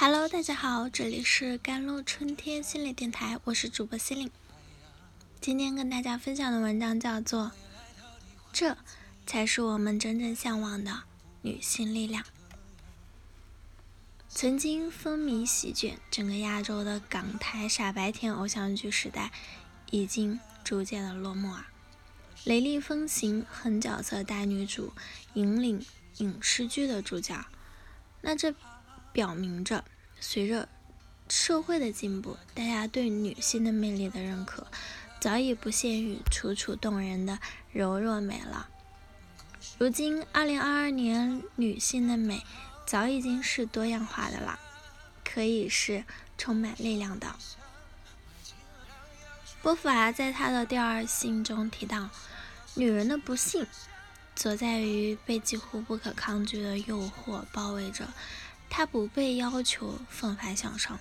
Hello，大家好，这里是甘露春天心理电台，我是主播心灵。今天跟大家分享的文章叫做《这才是我们真正向往的女性力量》。曾经风靡席卷整个亚洲的港台傻白甜偶像剧时代，已经逐渐的落幕啊。雷厉风行、狠角色大女主引领影视剧的主角，那这。表明着，随着社会的进步，大家对女性的魅力的认可早已不限于楚楚动人的柔弱美了。如今，二零二二年，女性的美早已经是多样化的了，可以是充满力量的。波伏娃在她的第二信中提到，女人的不幸则在于被几乎不可抗拒的诱惑包围着。他不被要求奋发向上，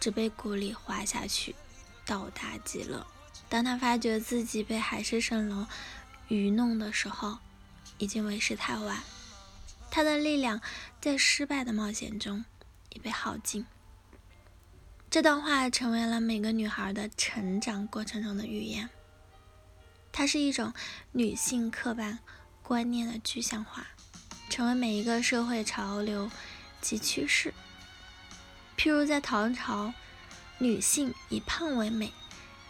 只被鼓励滑下去，到达极乐。当他发觉自己被海市蜃楼愚弄的时候，已经为时太晚。他的力量在失败的冒险中已被耗尽。这段话成为了每个女孩的成长过程中的预言。它是一种女性刻板观念的具象化，成为每一个社会潮流。及趋势，譬如在唐朝，女性以胖为美，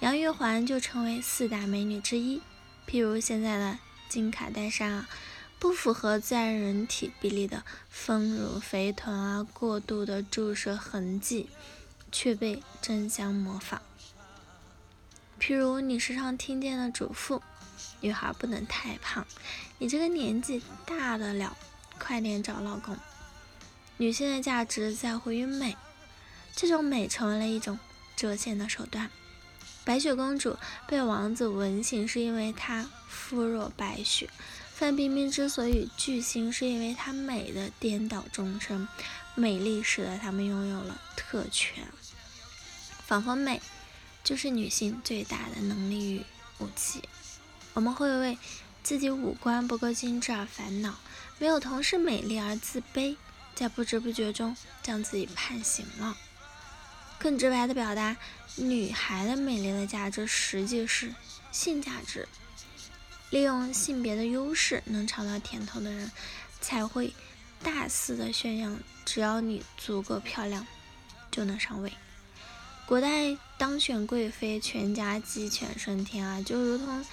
杨玉环就成为四大美女之一。譬如现在的金卡戴珊啊，不符合自然人体比例的丰乳肥臀啊，过度的注射痕迹，却被争相模仿。譬如你时常听见的嘱咐，女孩不能太胖，你这个年纪大得了，快点找老公。女性的价值在乎于美，这种美成为了一种遮线的手段。白雪公主被王子吻醒，是因为她肤若白雪；范冰冰之所以巨星，是因为她美的颠倒众生，美丽使得她们拥有了特权。仿佛美就是女性最大的能力与武器。我们会为自己五官不够精致而烦恼，没有同事美丽而自卑。在不知不觉中将自己判刑了。更直白的表达，女孩的美丽的价值实际是性价值。利用性别的优势能尝到甜头的人，才会大肆的宣扬，只要你足够漂亮，就能上位。古代当选贵妃，全家鸡犬升天啊，就如同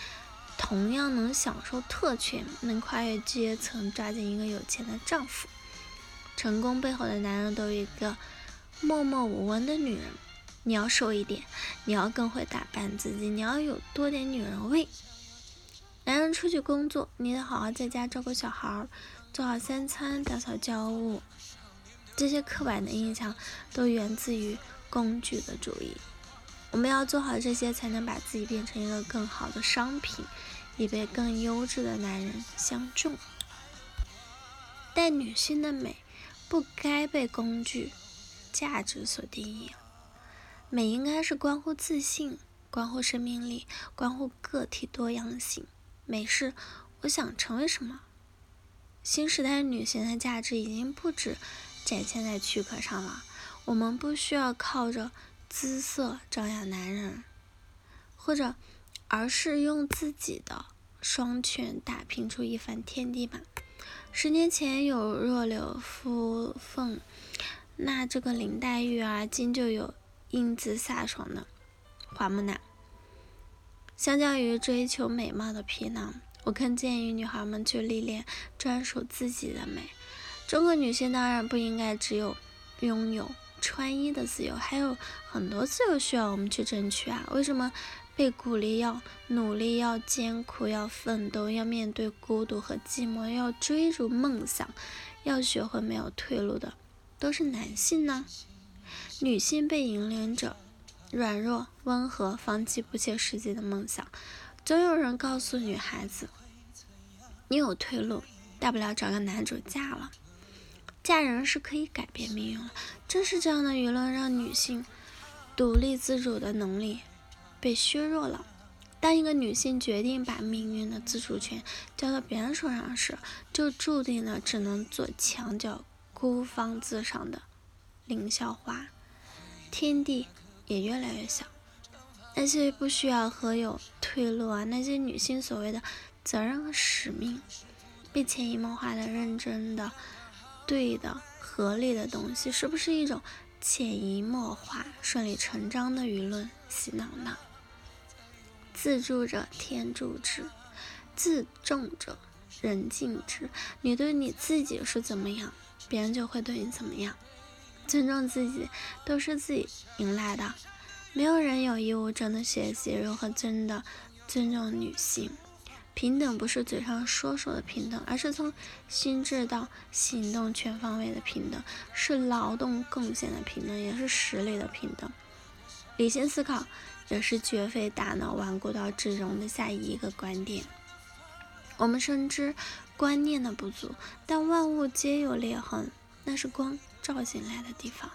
同样能享受特权，能跨越阶层，抓紧一个有钱的丈夫。成功背后的男人都有一个默默无闻的女人。你要瘦一点，你要更会打扮自己，你要有多点女人味。男人出去工作，你得好好在家照顾小孩，做好三餐，打扫家务。这些刻板的印象都源自于工具的主义。我们要做好这些，才能把自己变成一个更好的商品，以被更优质的男人相中。但女性的美。不该被工具、价值所定义。美应该是关乎自信、关乎生命力、关乎个体多样性。美是我想成为什么。新时代女性的价值已经不止展现在躯壳上了。我们不需要靠着姿色张扬男人，或者，而是用自己的双拳打拼出一番天地吧。十年前有弱柳扶风，那这个林黛玉啊，今就有英姿飒爽的花木兰。相较于追求美貌的皮囊，我更建议女孩们去历练专属自己的美。中国女性当然不应该只有拥有穿衣的自由，还有很多自由需要我们去争取啊！为什么？被鼓励要努力，要艰苦，要奋斗，要面对孤独和寂寞，要追逐梦想，要学会没有退路的，都是男性呢。女性被引领着软弱、温和，放弃不切实际的梦想。总有人告诉女孩子：“你有退路，大不了找个男主嫁了，嫁人是可以改变命运了。”正是这样的舆论，让女性独立自主的能力。被削弱了。当一个女性决定把命运的自主权交到别人手上时，就注定了只能做墙角、孤芳自赏的凌霄花，天地也越来越小。那些不需要和有退路啊，那些女性所谓的责任和使命，被潜移默化的、认真的、对的、合理的东西，是不是一种潜移默化、顺理成章的舆论洗脑呢？自助者天助之，自重者人敬之。你对你自己是怎么样，别人就会对你怎么样。尊重自己，都是自己赢来的。没有人有义务真的学习如何真的尊重女性。平等不是嘴上说说的平等，而是从心智到行动全方位的平等，是劳动贡献的平等，也是实力的平等。理性思考也是绝非大脑顽固到只容得下一个观点。我们深知观念的不足，但万物皆有裂痕，那是光照进来的地方。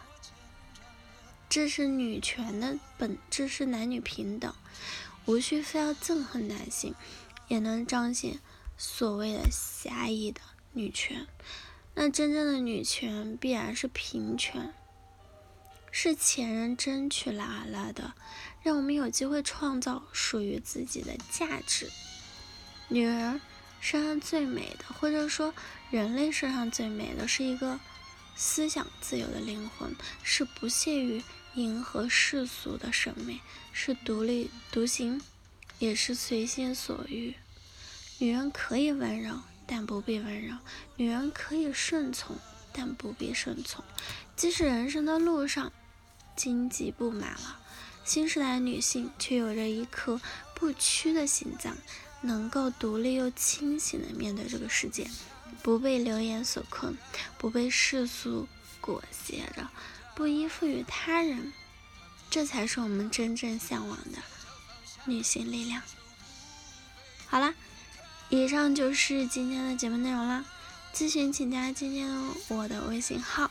这是女权的本质，是男女平等，无需非要憎恨男性，也能彰显所谓的狭义的女权。那真正的女权必然是平权，是前人争取来了的，让我们有机会创造属于自己的价值。女人身上最美的，或者说人类身上最美的是一个思想自由的灵魂，是不屑于。迎合世俗的审美是独立独行，也是随心所欲。女人可以温柔，但不必温柔；女人可以顺从，但不必顺从。即使人生的路上荆棘布满了，新时代女性却有着一颗不屈的心脏，能够独立又清醒地面对这个世界，不被流言所困，不被世俗裹挟着。不依附于他人，这才是我们真正向往的女性力量。好了，以上就是今天的节目内容啦。咨询请加今天我的微信号：